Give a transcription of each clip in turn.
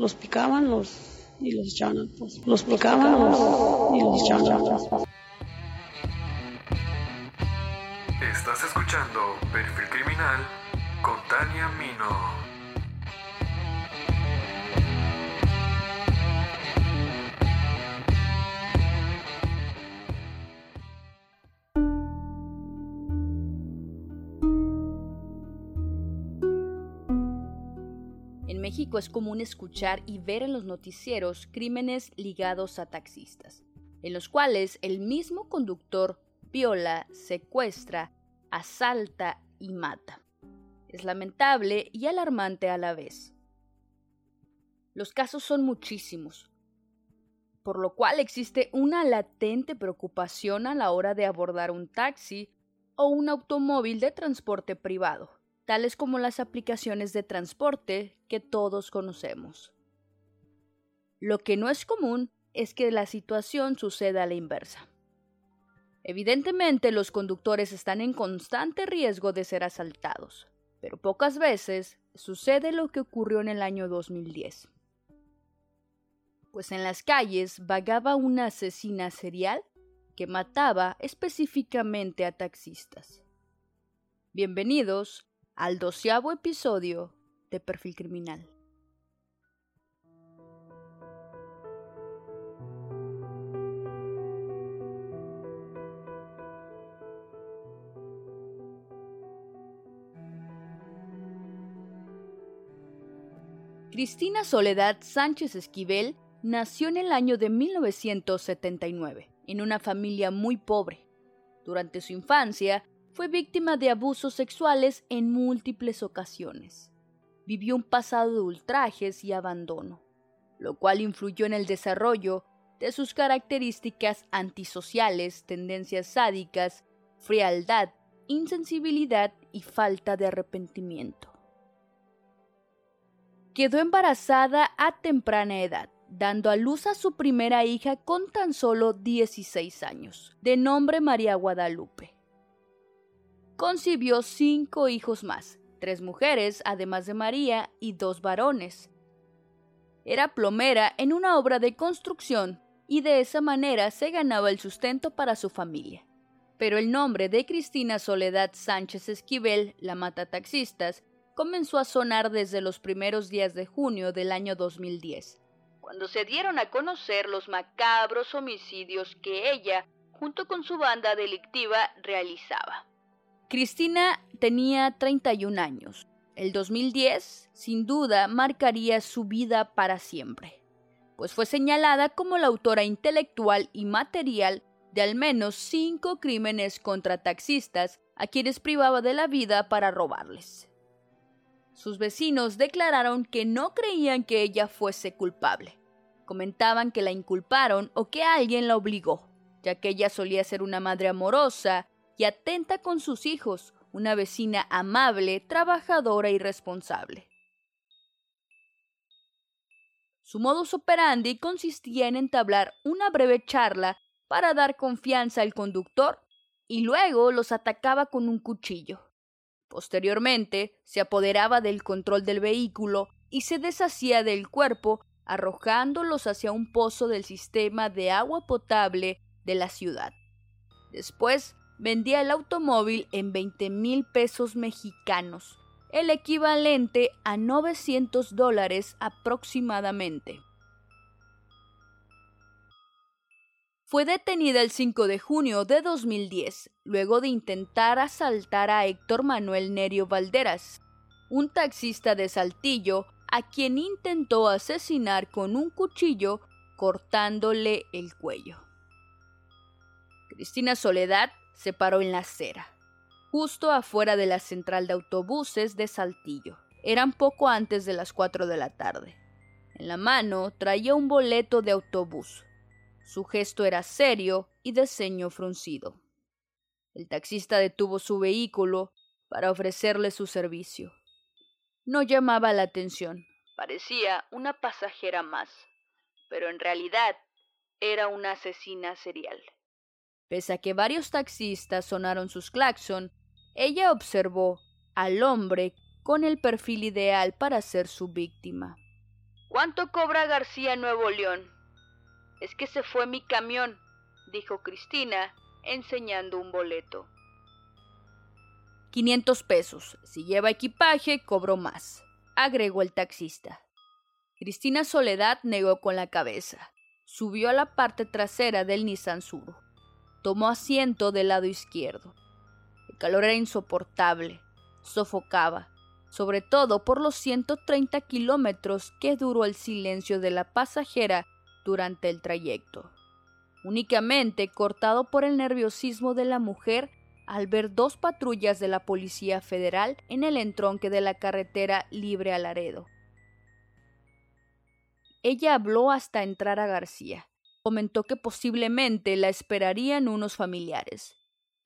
Los picaban los y los echaban. Los picaban los, y los echaban al. Estás escuchando Perfil Criminal con Tania Mino. Es común escuchar y ver en los noticieros crímenes ligados a taxistas, en los cuales el mismo conductor viola, secuestra, asalta y mata. Es lamentable y alarmante a la vez. Los casos son muchísimos, por lo cual existe una latente preocupación a la hora de abordar un taxi o un automóvil de transporte privado, tales como las aplicaciones de transporte que todos conocemos. Lo que no es común es que la situación suceda a la inversa. Evidentemente los conductores están en constante riesgo de ser asaltados, pero pocas veces sucede lo que ocurrió en el año 2010. Pues en las calles vagaba una asesina serial que mataba específicamente a taxistas. Bienvenidos al doceavo episodio de Perfil Criminal. Cristina Soledad Sánchez Esquivel nació en el año de 1979, en una familia muy pobre. Durante su infancia, fue víctima de abusos sexuales en múltiples ocasiones. Vivió un pasado de ultrajes y abandono, lo cual influyó en el desarrollo de sus características antisociales, tendencias sádicas, frialdad, insensibilidad y falta de arrepentimiento. Quedó embarazada a temprana edad, dando a luz a su primera hija con tan solo 16 años, de nombre María Guadalupe. Concibió cinco hijos más, tres mujeres, además de María, y dos varones. Era plomera en una obra de construcción y de esa manera se ganaba el sustento para su familia. Pero el nombre de Cristina Soledad Sánchez Esquivel, la mata taxistas, comenzó a sonar desde los primeros días de junio del año 2010, cuando se dieron a conocer los macabros homicidios que ella, junto con su banda delictiva, realizaba. Cristina tenía 31 años. El 2010, sin duda, marcaría su vida para siempre, pues fue señalada como la autora intelectual y material de al menos cinco crímenes contra taxistas a quienes privaba de la vida para robarles. Sus vecinos declararon que no creían que ella fuese culpable. Comentaban que la inculparon o que alguien la obligó, ya que ella solía ser una madre amorosa atenta con sus hijos, una vecina amable, trabajadora y responsable. Su modus operandi consistía en entablar una breve charla para dar confianza al conductor y luego los atacaba con un cuchillo. Posteriormente, se apoderaba del control del vehículo y se deshacía del cuerpo, arrojándolos hacia un pozo del sistema de agua potable de la ciudad. Después, vendía el automóvil en 20 mil pesos mexicanos, el equivalente a 900 dólares aproximadamente. fue detenida el 5 de junio de 2010, luego de intentar asaltar a Héctor Manuel Nerio Valderas, un taxista de Saltillo, a quien intentó asesinar con un cuchillo cortándole el cuello. Cristina Soledad se paró en la acera, justo afuera de la central de autobuses de Saltillo. Eran poco antes de las 4 de la tarde. En la mano traía un boleto de autobús, su gesto era serio y de ceño fruncido. El taxista detuvo su vehículo para ofrecerle su servicio. No llamaba la atención. Parecía una pasajera más, pero en realidad era una asesina serial. Pese a que varios taxistas sonaron sus claxon, ella observó al hombre con el perfil ideal para ser su víctima. ¿Cuánto cobra García Nuevo León? Es que se fue mi camión, dijo Cristina, enseñando un boleto. 500 pesos. Si lleva equipaje, cobro más, agregó el taxista. Cristina Soledad negó con la cabeza. Subió a la parte trasera del Nissan. Tomó asiento del lado izquierdo. El calor era insoportable. Sofocaba, sobre todo por los 130 kilómetros que duró el silencio de la pasajera durante el trayecto. Únicamente cortado por el nerviosismo de la mujer al ver dos patrullas de la Policía Federal en el entronque de la carretera libre a Laredo. Ella habló hasta entrar a García. Comentó que posiblemente la esperarían unos familiares.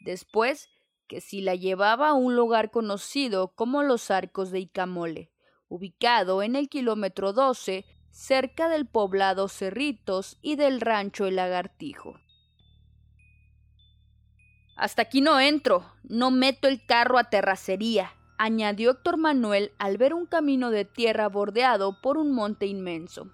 Después, que si la llevaba a un lugar conocido como los Arcos de Icamole, ubicado en el kilómetro 12, cerca del poblado Cerritos y del rancho El Lagartijo. Hasta aquí no entro, no meto el carro a terracería, añadió Héctor Manuel al ver un camino de tierra bordeado por un monte inmenso.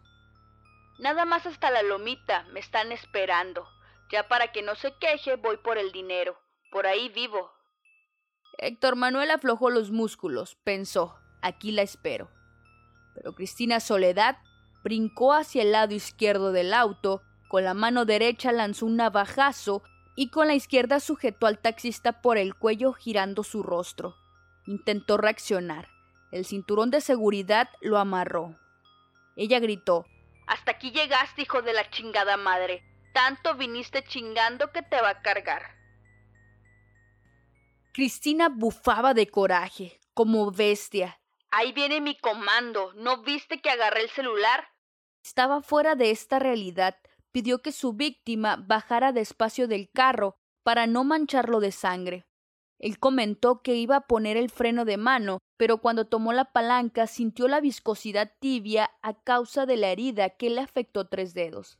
Nada más hasta la lomita, me están esperando. Ya para que no se queje, voy por el dinero. Por ahí vivo. Héctor Manuel aflojó los músculos, pensó, aquí la espero. Pero Cristina Soledad brincó hacia el lado izquierdo del auto, con la mano derecha lanzó un navajazo y con la izquierda sujetó al taxista por el cuello girando su rostro. Intentó reaccionar. El cinturón de seguridad lo amarró. Ella gritó Hasta aquí llegaste, hijo de la chingada madre. Tanto viniste chingando que te va a cargar. Cristina bufaba de coraje, como bestia. Ahí viene mi comando. ¿No viste que agarré el celular? Estaba fuera de esta realidad pidió que su víctima bajara despacio del carro para no mancharlo de sangre. Él comentó que iba a poner el freno de mano, pero cuando tomó la palanca sintió la viscosidad tibia a causa de la herida que le afectó tres dedos.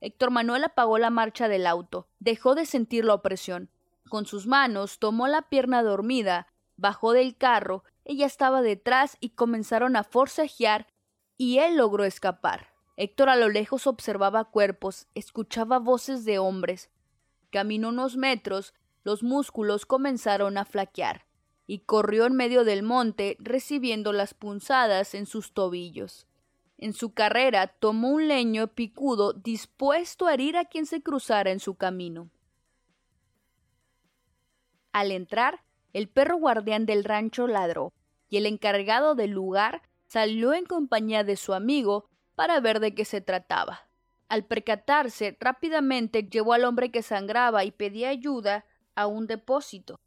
Héctor Manuel apagó la marcha del auto, dejó de sentir la opresión. Con sus manos tomó la pierna dormida, bajó del carro, ella estaba detrás y comenzaron a forcejear y él logró escapar. Héctor a lo lejos observaba cuerpos, escuchaba voces de hombres. Caminó unos metros, los músculos comenzaron a flaquear, y corrió en medio del monte recibiendo las punzadas en sus tobillos. En su carrera tomó un leño picudo dispuesto a herir a quien se cruzara en su camino. Al entrar, el perro guardián del rancho ladró, y el encargado del lugar salió en compañía de su amigo para ver de qué se trataba. Al percatarse, rápidamente llevó al hombre que sangraba y pedía ayuda a un depósito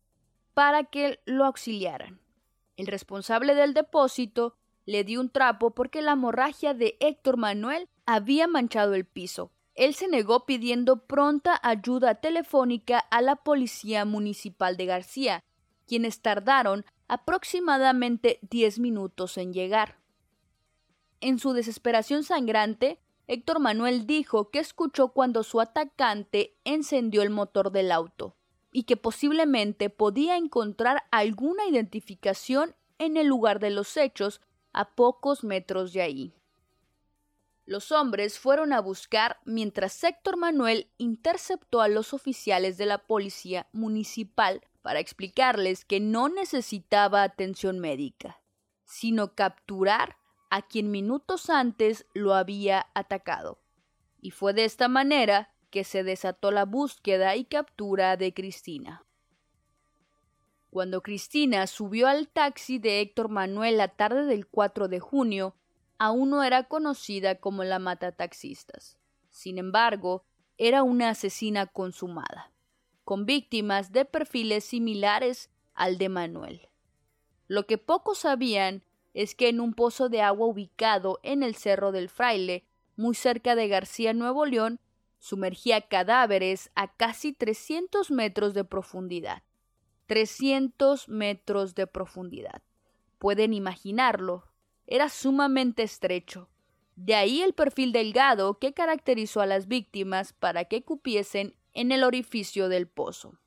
para que lo auxiliaran. El responsable del depósito le dio un trapo porque la hemorragia de Héctor Manuel había manchado el piso. Él se negó pidiendo pronta ayuda telefónica a la policía municipal de García, quienes tardaron aproximadamente diez minutos en llegar. En su desesperación sangrante, Héctor Manuel dijo que escuchó cuando su atacante encendió el motor del auto y que posiblemente podía encontrar alguna identificación en el lugar de los hechos a pocos metros de ahí. Los hombres fueron a buscar mientras Héctor Manuel interceptó a los oficiales de la policía municipal para explicarles que no necesitaba atención médica, sino capturar a quien minutos antes lo había atacado. Y fue de esta manera que se desató la búsqueda y captura de Cristina. Cuando Cristina subió al taxi de Héctor Manuel la tarde del 4 de junio, aún no era conocida como la mata taxistas. Sin embargo, era una asesina consumada, con víctimas de perfiles similares al de Manuel. Lo que pocos sabían es que en un pozo de agua ubicado en el Cerro del Fraile, muy cerca de García Nuevo León, sumergía cadáveres a casi 300 metros de profundidad. 300 metros de profundidad. Pueden imaginarlo. Era sumamente estrecho. De ahí el perfil delgado que caracterizó a las víctimas para que cupiesen en el orificio del pozo.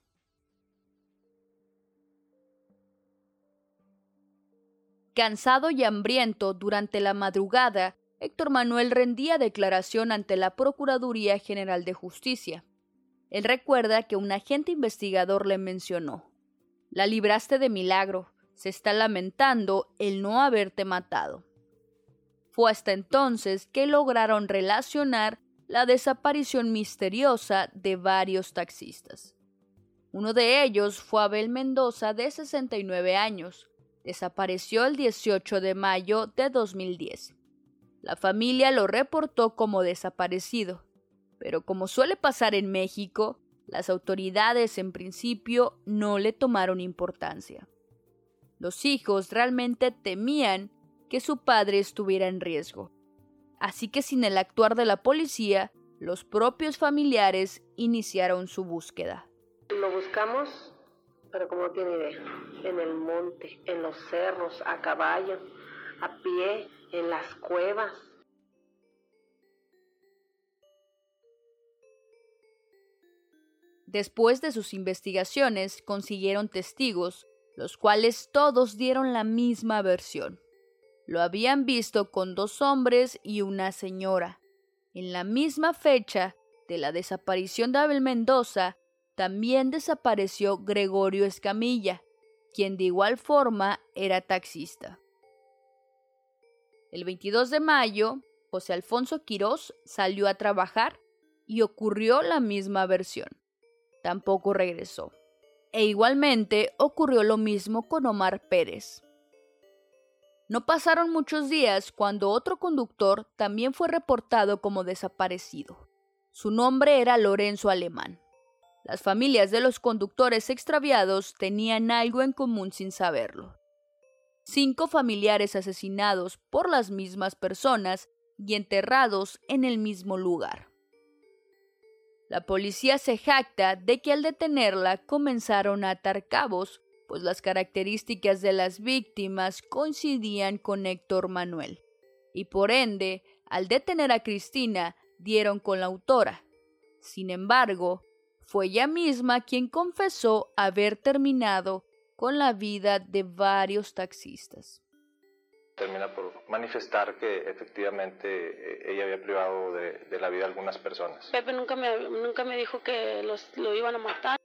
Cansado y hambriento durante la madrugada, Héctor Manuel rendía declaración ante la Procuraduría General de Justicia. Él recuerda que un agente investigador le mencionó La libraste de milagro, se está lamentando el no haberte matado. Fue hasta entonces que lograron relacionar la desaparición misteriosa de varios taxistas. Uno de ellos fue Abel Mendoza, de 69 años. Desapareció el 18 de mayo de 2010. La familia lo reportó como desaparecido, pero como suele pasar en México, las autoridades en principio no le tomaron importancia. Los hijos realmente temían que su padre estuviera en riesgo. Así que sin el actuar de la policía, los propios familiares iniciaron su búsqueda. Lo buscamos, pero como tiene idea, en el monte, en los cerros, a caballo, a pie, en las cuevas. Después de sus investigaciones consiguieron testigos, los cuales todos dieron la misma versión. Lo habían visto con dos hombres y una señora. En la misma fecha de la desaparición de Abel Mendoza, también desapareció Gregorio Escamilla, quien de igual forma era taxista. El 22 de mayo, José Alfonso Quirós salió a trabajar y ocurrió la misma versión. Tampoco regresó. E igualmente ocurrió lo mismo con Omar Pérez. No pasaron muchos días cuando otro conductor también fue reportado como desaparecido. Su nombre era Lorenzo Alemán. Las familias de los conductores extraviados tenían algo en común sin saberlo. Cinco familiares asesinados por las mismas personas y enterrados en el mismo lugar. La policía se jacta de que al detenerla comenzaron a atar cabos pues las características de las víctimas coincidían con Héctor Manuel, y por ende, al detener a Cristina, dieron con la autora. Sin embargo, fue ella misma quien confesó haber terminado con la vida de varios taxistas. Termina por manifestar que efectivamente eh, ella había privado de, la vida a algunas personas. Pepe nunca me, nunca me dijo que los, lo iban a matar.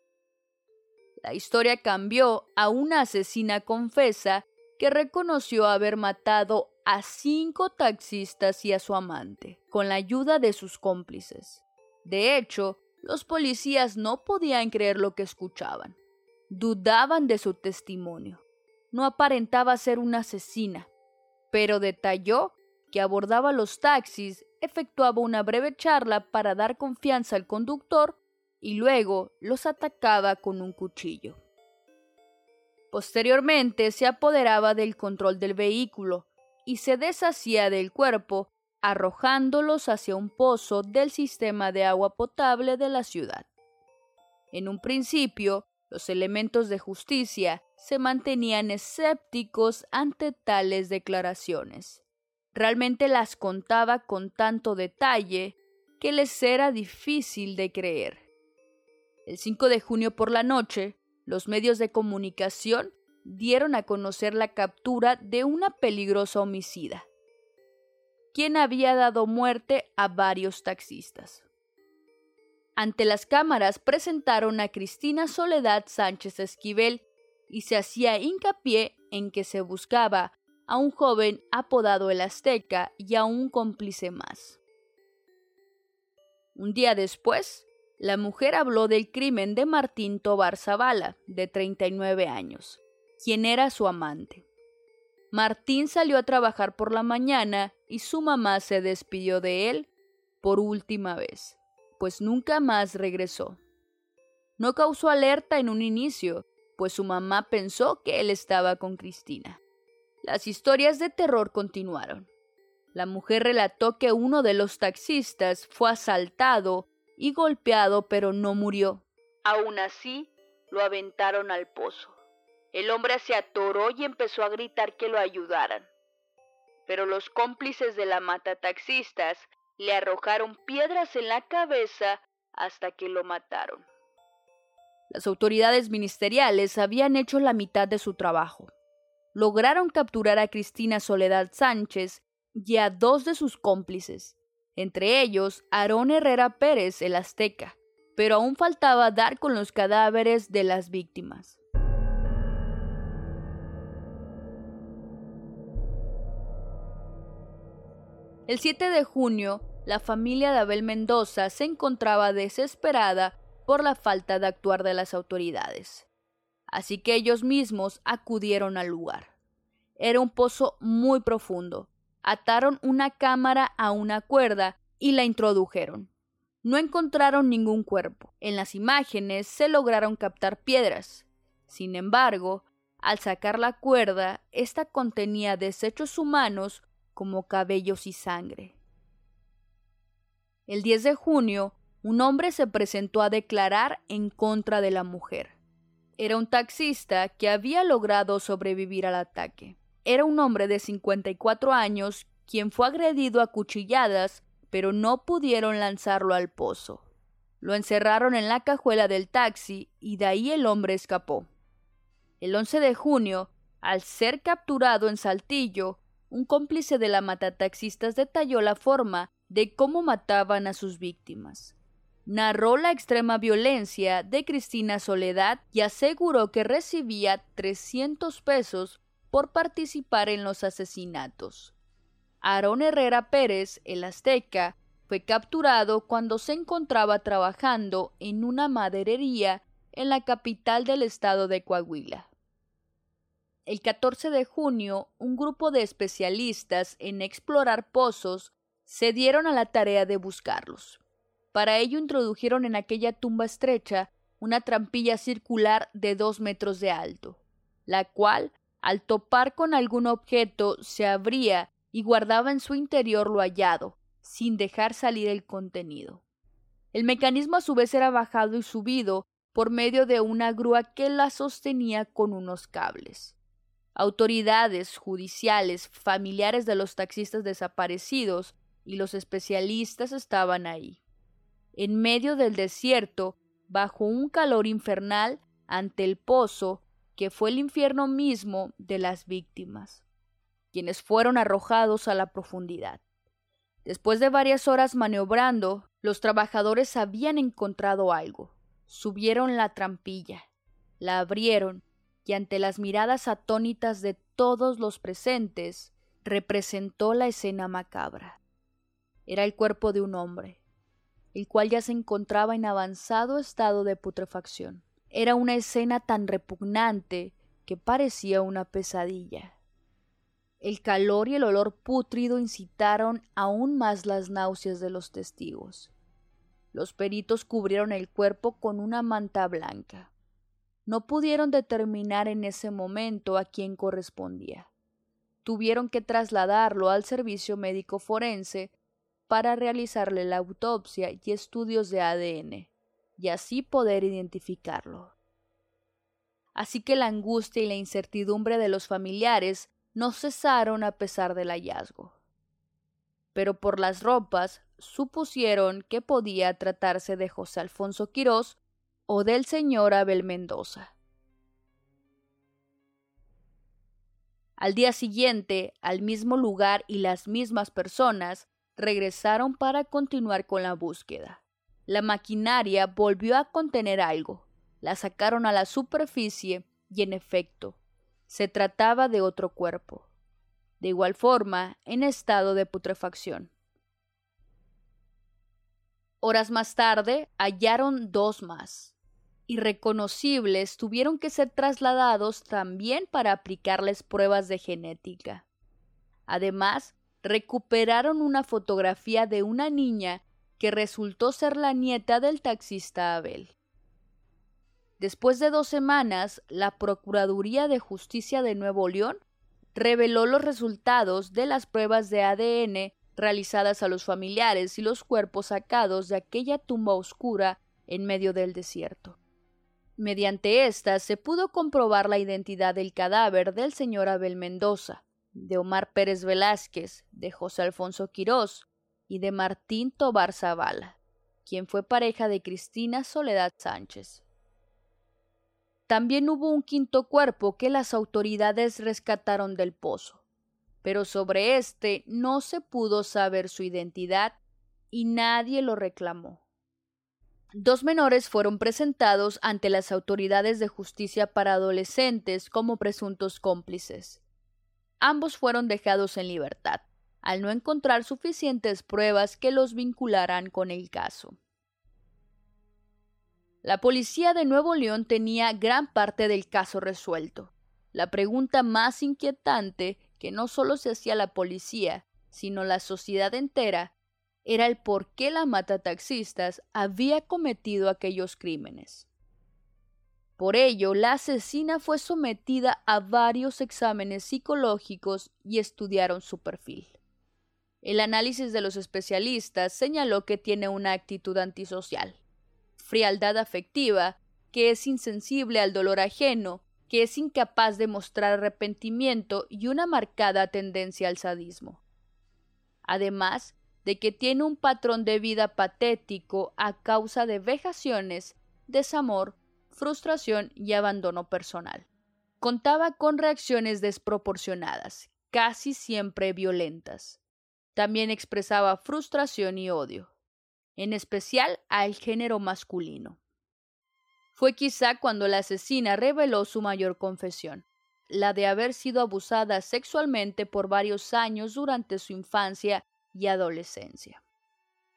La historia cambió a una asesina confesa que reconoció haber matado a cinco taxistas y a su amante, con la ayuda de sus cómplices. De hecho, los policías no podían creer lo que escuchaban. Dudaban de su testimonio. No aparentaba ser una asesina, pero detalló que abordaba los taxis, efectuaba una breve charla para dar confianza al conductor y luego los atacaba con un cuchillo. Posteriormente se apoderaba del control del vehículo y se deshacía del cuerpo arrojándolos hacia un pozo del sistema de agua potable de la ciudad. En un principio, los elementos de justicia se mantenían escépticos ante tales declaraciones. Realmente las contaba con tanto detalle que les era difícil de creer. El 5 de junio por la noche, los medios de comunicación dieron a conocer la captura de una peligrosa homicida, quien había dado muerte a varios taxistas. Ante las cámaras presentaron a Cristina Soledad Sánchez Esquivel y se hacía hincapié en que se buscaba a un joven apodado el Azteca y a un cómplice más. Un día después, la mujer habló del crimen de Martín Tobar Zavala, de 39 años, quien era su amante. Martín salió a trabajar por la mañana y su mamá se despidió de él por última vez, pues nunca más regresó. No causó alerta en un inicio, pues su mamá pensó que él estaba con Cristina. Las historias de terror continuaron. La mujer relató que uno de los taxistas fue asaltado y golpeado, pero no murió. Aún así, lo aventaron al pozo. El hombre se atoró y empezó a gritar que lo ayudaran. Pero los cómplices de la mata taxistas le arrojaron piedras en la cabeza hasta que lo mataron. Las autoridades ministeriales habían hecho la mitad de su trabajo. lograron capturar a Cristina Soledad Sánchez y a dos de sus cómplices, entre ellos Aarón Herrera Pérez, el azteca, pero aún faltaba dar con los cadáveres de las víctimas. El 7 de junio, la familia de Abel Mendoza se encontraba desesperada por la falta de actuar de las autoridades. Así que ellos mismos acudieron al lugar. Era un pozo muy profundo. Ataron una cámara a una cuerda y la introdujeron. No encontraron ningún cuerpo. En las imágenes se lograron captar piedras. Sin embargo, al sacar la cuerda, ésta contenía desechos humanos como cabellos y sangre. El 10 de junio, un hombre se presentó a declarar en contra de la mujer. Era un taxista que había logrado sobrevivir al ataque. Era un hombre de 54 años quien fue agredido a cuchilladas, pero no pudieron lanzarlo al pozo. Lo encerraron en la cajuela del taxi y de ahí el hombre escapó. El 11 de junio, al ser capturado en Saltillo, un cómplice de la matataxistas detalló la forma de cómo mataban a sus víctimas. Narró la extrema violencia de Cristina Soledad y aseguró que recibía 300 pesos por participar en los asesinatos. Aarón Herrera Pérez, el azteca, fue capturado cuando se encontraba trabajando en una maderería en la capital del estado de Coahuila. El 14 de junio, un grupo de especialistas en explorar pozos se dieron a la tarea de buscarlos. Para ello introdujeron en aquella tumba estrecha una trampilla circular de dos metros de alto, la cual, al topar con algún objeto, se abría y guardaba en su interior lo hallado, sin dejar salir el contenido. El mecanismo a su vez era bajado y subido por medio de una grúa que la sostenía con unos cables. Autoridades judiciales, familiares de los taxistas desaparecidos y los especialistas estaban ahí. En medio del desierto, bajo un calor infernal, ante el pozo, que fue el infierno mismo de las víctimas, quienes fueron arrojados a la profundidad. Después de varias horas maniobrando, los trabajadores habían encontrado algo. Subieron la trampilla, la abrieron y ante las miradas atónitas de todos los presentes, representó la escena macabra. Era el cuerpo de un hombre, el cual ya se encontraba en avanzado estado de putrefacción. Era una escena tan repugnante que parecía una pesadilla. El calor y el olor pútrido incitaron aún más las náuseas de los testigos. Los peritos cubrieron el cuerpo con una manta blanca no pudieron determinar en ese momento a quién correspondía. Tuvieron que trasladarlo al servicio médico forense para realizarle la autopsia y estudios de ADN, y así poder identificarlo. Así que la angustia y la incertidumbre de los familiares no cesaron a pesar del hallazgo. Pero por las ropas supusieron que podía tratarse de José Alfonso Quirós o del señor Abel Mendoza. Al día siguiente, al mismo lugar y las mismas personas regresaron para continuar con la búsqueda. La maquinaria volvió a contener algo. La sacaron a la superficie y en efecto, se trataba de otro cuerpo, de igual forma en estado de putrefacción. Horas más tarde hallaron dos más irreconocibles tuvieron que ser trasladados también para aplicarles pruebas de genética. Además, recuperaron una fotografía de una niña que resultó ser la nieta del taxista Abel. Después de dos semanas, la Procuraduría de Justicia de Nuevo León reveló los resultados de las pruebas de ADN realizadas a los familiares y los cuerpos sacados de aquella tumba oscura en medio del desierto. Mediante estas se pudo comprobar la identidad del cadáver del señor Abel Mendoza, de Omar Pérez Velázquez, de José Alfonso Quirós y de Martín Tobar Zavala, quien fue pareja de Cristina Soledad Sánchez. también hubo un quinto cuerpo que las autoridades rescataron del pozo, pero sobre este no se pudo saber su identidad y nadie lo reclamó. Dos menores fueron presentados ante las autoridades de justicia para adolescentes como presuntos cómplices. Ambos fueron dejados en libertad, al no encontrar suficientes pruebas que los vincularan con el caso. La policía de Nuevo León tenía gran parte del caso resuelto. La pregunta más inquietante que no solo se hacía la policía, sino la sociedad entera, era el por qué la mata taxistas había cometido aquellos crímenes. Por ello, la asesina fue sometida a varios exámenes psicológicos y estudiaron su perfil. El análisis de los especialistas señaló que tiene una actitud antisocial, frialdad afectiva, que es insensible al dolor ajeno, que es incapaz de mostrar arrepentimiento y una marcada tendencia al sadismo. Además, de que tiene un patrón de vida patético a causa de vejaciones, desamor, frustración y abandono personal. Contaba con reacciones desproporcionadas, casi siempre violentas. También expresaba frustración y odio, en especial al género masculino. Fue quizá cuando la asesina reveló su mayor confesión, la de haber sido abusada sexualmente por varios años durante su infancia y adolescencia.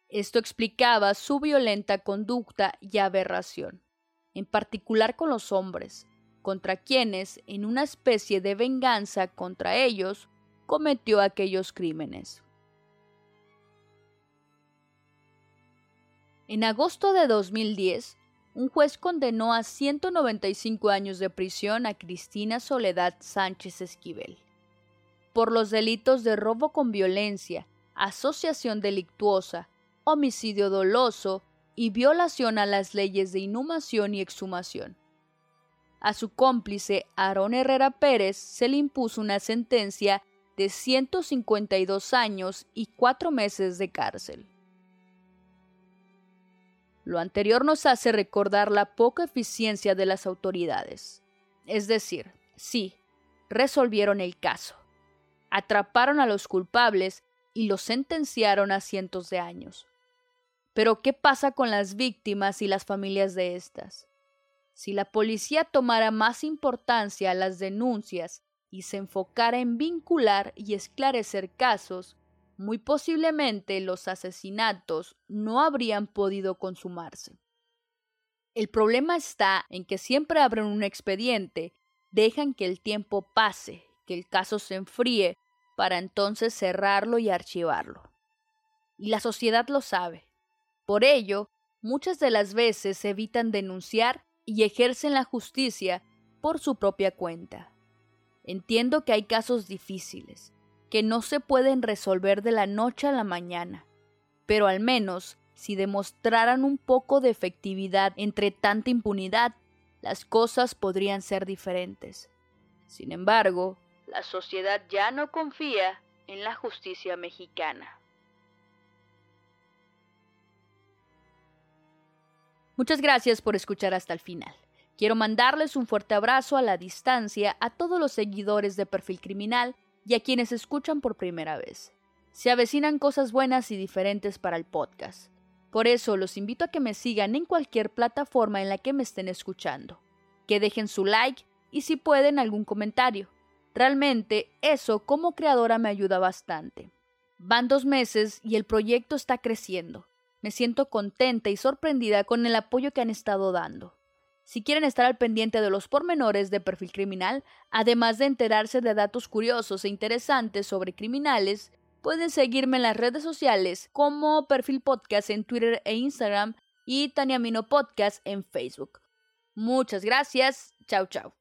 Esto explicaba su violenta conducta y aberración, en particular con los hombres, contra quienes, en una especie de venganza contra ellos, cometió aquellos crímenes. En agosto de 2010, un juez condenó a 195 años de prisión a Cristina Soledad Sánchez Esquivel por los delitos de robo con violencia, asociación delictuosa, homicidio doloso y violación a las leyes de inhumación y exhumación. A su cómplice, Aarón Herrera Pérez, se le impuso una sentencia de 152 años y cuatro meses de cárcel. Lo anterior nos hace recordar la poca eficiencia de las autoridades. Es decir, sí, resolvieron el caso. Atraparon a los culpables y los sentenciaron a cientos de años. Pero ¿qué pasa con las víctimas y las familias de estas? Si la policía tomara más importancia a las denuncias y se enfocara en vincular y esclarecer casos, muy posiblemente los asesinatos no habrían podido consumarse. El problema está en que siempre abren un expediente, dejan que el tiempo pase, que el caso se enfríe para entonces cerrarlo y archivarlo. Y la sociedad lo sabe. Por ello, muchas de las veces evitan denunciar y ejercen la justicia por su propia cuenta. Entiendo que hay casos difíciles, que no se pueden resolver de la noche a la mañana, pero al menos si demostraran un poco de efectividad entre tanta impunidad, las cosas podrían ser diferentes. Sin embargo, la sociedad ya no confía en la justicia mexicana. Muchas gracias por escuchar hasta el final. Quiero mandarles un fuerte abrazo a la distancia a todos los seguidores de Perfil Criminal y a quienes escuchan por primera vez. Se avecinan cosas buenas y diferentes para el podcast. Por eso los invito a que me sigan en cualquier plataforma en la que me estén escuchando, que dejen su like y si pueden algún comentario. Realmente eso como creadora me ayuda bastante. Van dos meses y el proyecto está creciendo. Me siento contenta y sorprendida con el apoyo que han estado dando. Si quieren estar al pendiente de los pormenores de perfil criminal, además de enterarse de datos curiosos e interesantes sobre criminales, pueden seguirme en las redes sociales como Perfil Podcast en Twitter e Instagram y Tania Mino Podcast en Facebook. Muchas gracias. Chao, chao.